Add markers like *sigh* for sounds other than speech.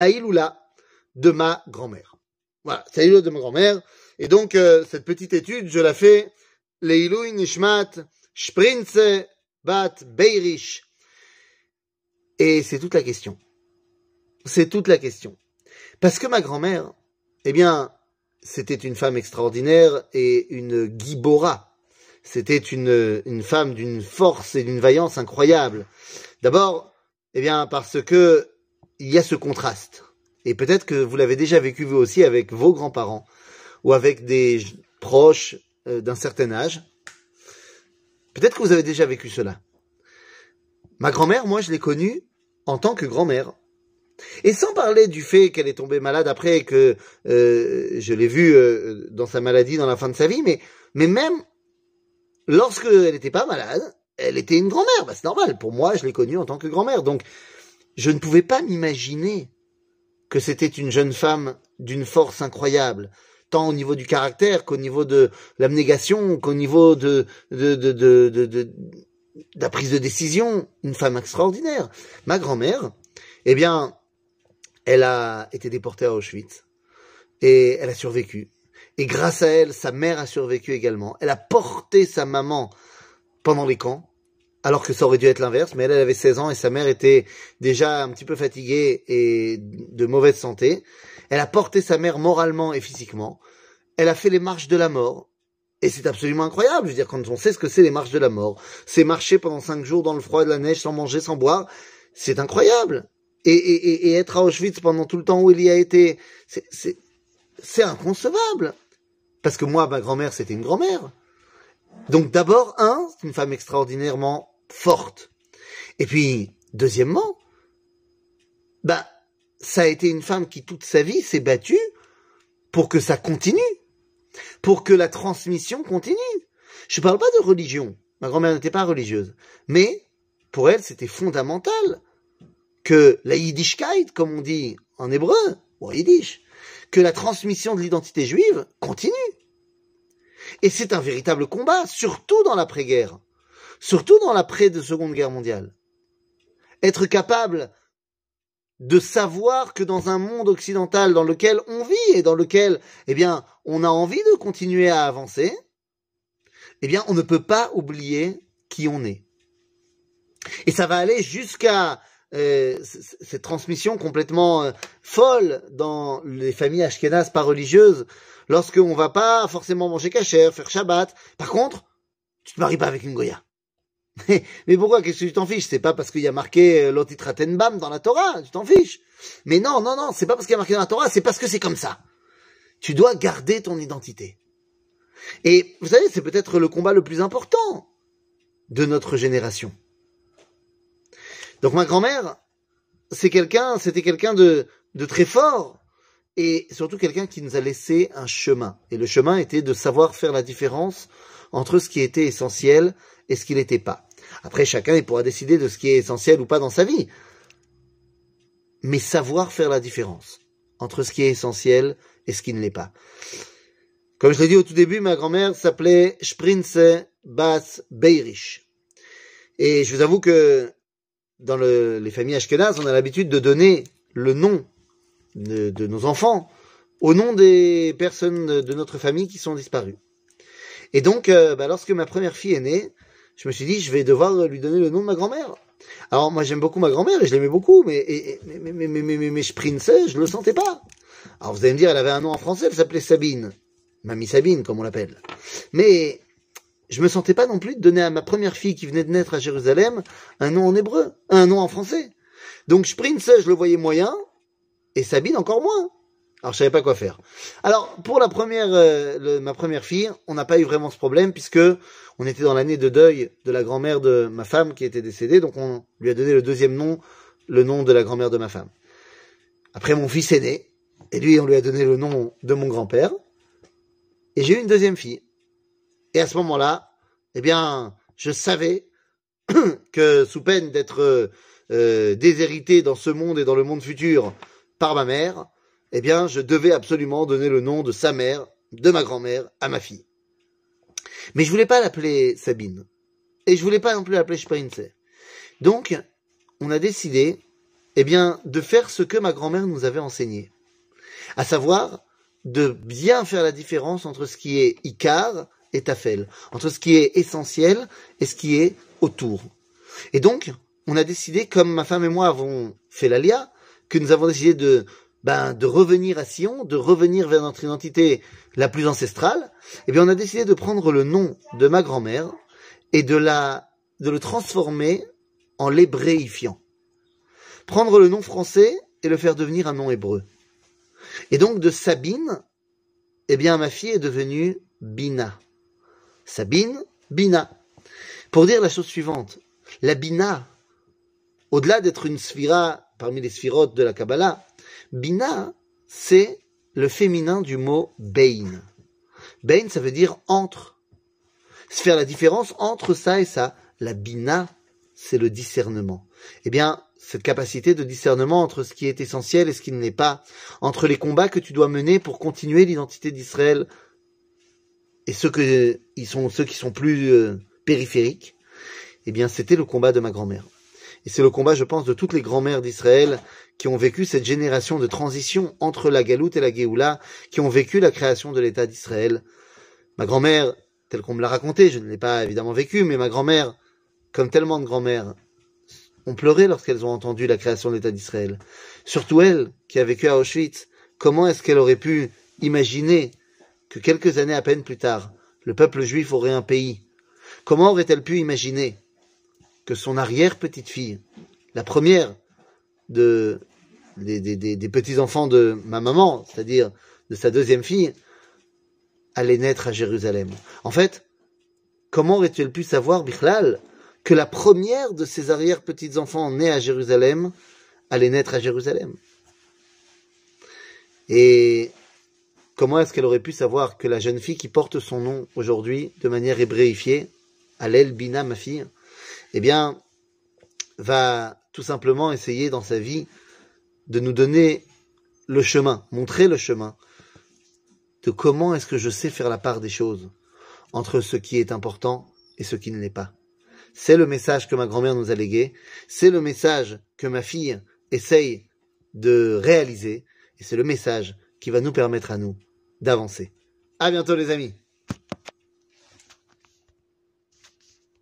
Aïloula de ma grand-mère. Voilà, c'est Aïloula de ma grand-mère. Et donc, euh, cette petite étude, je la fais Leilou Nishmat Sprinze Bat Beirish. Et c'est toute la question. C'est toute la question. Parce que ma grand-mère, eh bien, c'était une femme extraordinaire et une gibora. C'était une, une femme d'une force et d'une vaillance incroyable. D'abord, eh bien, parce que il y a ce contraste. Et peut-être que vous l'avez déjà vécu vous aussi avec vos grands-parents ou avec des proches euh, d'un certain âge. Peut-être que vous avez déjà vécu cela. Ma grand-mère, moi, je l'ai connue en tant que grand-mère. Et sans parler du fait qu'elle est tombée malade après et que euh, je l'ai vue euh, dans sa maladie dans la fin de sa vie, mais, mais même lorsque elle n'était pas malade, elle était une grand-mère. Bah, c'est normal. Pour moi, je l'ai connue en tant que grand-mère. Donc, je ne pouvais pas m'imaginer que c'était une jeune femme d'une force incroyable, tant au niveau du caractère qu'au niveau de l'abnégation, qu'au niveau de, de, la prise de décision, une femme extraordinaire. Ma grand-mère, eh bien, elle a été déportée à Auschwitz et elle a survécu. Et grâce à elle, sa mère a survécu également. Elle a porté sa maman pendant les camps, alors que ça aurait dû être l'inverse, mais elle, elle avait 16 ans et sa mère était déjà un petit peu fatiguée et de mauvaise santé. Elle a porté sa mère moralement et physiquement. Elle a fait les marches de la mort. Et c'est absolument incroyable. Je veux dire, quand on sait ce que c'est les marches de la mort, c'est marcher pendant cinq jours dans le froid de la neige sans manger, sans boire, c'est incroyable. Et, et, et, être à Auschwitz pendant tout le temps où il y a été, c'est inconcevable. Parce que moi, ma grand-mère, c'était une grand-mère. Donc d'abord, un, c'est une femme extraordinairement forte. Et puis, deuxièmement, bah, ça a été une femme qui toute sa vie s'est battue pour que ça continue, pour que la transmission continue. Je parle pas de religion. Ma grand-mère n'était pas religieuse. Mais, pour elle, c'était fondamental que la yiddishkeit, comme on dit en hébreu, ou en yiddish, que la transmission de l'identité juive continue. Et c'est un véritable combat, surtout dans l'après-guerre, surtout dans l'après de Seconde Guerre mondiale. Être capable de savoir que dans un monde occidental dans lequel on vit et dans lequel, eh bien, on a envie de continuer à avancer, eh bien, on ne peut pas oublier qui on est. Et ça va aller jusqu'à cette transmission complètement euh, folle dans les familles ashkénazes pas religieuses, lorsqu'on va pas forcément manger kasher, faire Shabbat. Par contre, tu te maries pas avec une Goya. *laughs* Mais pourquoi? Qu'est-ce que tu t'en fiches? C'est pas parce qu'il y a marqué euh, l'otitratenbam dans la Torah, tu t'en fiches. Mais non, non, non, c'est pas parce qu'il y a marqué dans la Torah, c'est parce que c'est comme ça. Tu dois garder ton identité. Et vous savez, c'est peut-être le combat le plus important de notre génération. Donc ma grand-mère, c'est quelqu'un, c'était quelqu'un de, de très fort et surtout quelqu'un qui nous a laissé un chemin. Et le chemin était de savoir faire la différence entre ce qui était essentiel et ce qui n'était pas. Après, chacun il pourra décider de ce qui est essentiel ou pas dans sa vie. Mais savoir faire la différence entre ce qui est essentiel et ce qui ne l'est pas. Comme je l'ai dit au tout début, ma grand-mère s'appelait Sprinze Bas Beirish. Et je vous avoue que dans les familles ashkenazes, on a l'habitude de donner le nom de, nos enfants au nom des personnes de notre famille qui sont disparues. Et donc, euh, bah, lorsque ma première fille est née, je me suis dit, je vais devoir lui donner le nom de ma grand-mère. Alors moi j'aime beaucoup ma grand-mère et je l'aimais beaucoup, mais, et, mais, mais, mais, mais, mais, je je le sentais pas. Alors vous allez me dire, elle avait un nom en français, elle s'appelait Sabine. Mamie Sabine, comme on l'appelle. Mais je me sentais pas non plus de donner à ma première fille qui venait de naître à Jérusalem un nom en hébreu, un nom en français. Donc prinçais, je le voyais moyen, et Sabine encore moins. Alors je savais pas quoi faire. Alors pour la première, euh, ma première fille, on n'a pas eu vraiment ce problème puisque on était dans l'année de deuil de la grand-mère de ma femme qui était décédée, donc on lui a donné le deuxième nom, le nom de la grand-mère de ma femme. Après mon fils est né, et lui on lui a donné le nom de mon grand-père, et j'ai eu une deuxième fille. Et à ce moment-là, eh bien, je savais *clears throat* que sous peine d'être euh, déshérité dans ce monde et dans le monde futur par ma mère, eh bien, je devais absolument donner le nom de sa mère, de ma grand-mère, à ma fille. Mais je voulais pas l'appeler Sabine. Et je voulais pas non plus l'appeler Sprinze. Donc, on a décidé, eh bien, de faire ce que ma grand-mère nous avait enseigné. À savoir, de bien faire la différence entre ce qui est Icar et Tafel, entre ce qui est essentiel et ce qui est autour. Et donc, on a décidé, comme ma femme et moi avons fait l'Alia, que nous avons décidé de, ben, de revenir à Sion, de revenir vers notre identité la plus ancestrale, eh bien, on a décidé de prendre le nom de ma grand-mère et de la, de le transformer en l'hébréifiant. Prendre le nom français et le faire devenir un nom hébreu. Et donc, de Sabine, eh bien, ma fille est devenue Bina. Sabine, Bina. Pour dire la chose suivante, la Bina, au-delà d'être une sphira parmi les sphirotes de la Kabbalah, Bina, c'est le féminin du mot Bein. Bein, ça veut dire entre. Se faire la différence entre ça et ça. La Bina, c'est le discernement. Eh bien, cette capacité de discernement entre ce qui est essentiel et ce qui ne l'est pas, entre les combats que tu dois mener pour continuer l'identité d'Israël et ceux que ils sont ceux qui sont plus euh, périphériques, eh bien, c'était le combat de ma grand-mère. Et c'est le combat, je pense, de toutes les grand-mères d'Israël qui ont vécu cette génération de transition entre la Galoute et la Géoula, qui ont vécu la création de l'État d'Israël. Ma grand-mère, telle qu'on me l'a raconté, je ne l'ai pas évidemment vécu, mais ma grand-mère, comme tellement de grand-mères, ont pleuré lorsqu'elles ont entendu la création de l'État d'Israël. Surtout elle, qui a vécu à Auschwitz, comment est-ce qu'elle aurait pu imaginer que quelques années à peine plus tard, le peuple juif aurait un pays Comment aurait-elle pu imaginer que son arrière-petite-fille, la première de, des, des, petits-enfants de ma maman, c'est-à-dire de sa deuxième fille, allait naître à Jérusalem? En fait, comment aurait-elle pu savoir, Bichlal, que la première de ses arrière-petits-enfants nés à Jérusalem allait naître à Jérusalem? Et comment est-ce qu'elle aurait pu savoir que la jeune fille qui porte son nom aujourd'hui de manière hébréifiée, Alel Bina, ma fille, eh bien, va tout simplement essayer dans sa vie de nous donner le chemin, montrer le chemin de comment est-ce que je sais faire la part des choses entre ce qui est important et ce qui ne l'est pas. C'est le message que ma grand-mère nous a légué, c'est le message que ma fille essaye de réaliser, et c'est le message qui va nous permettre à nous d'avancer. À bientôt les amis!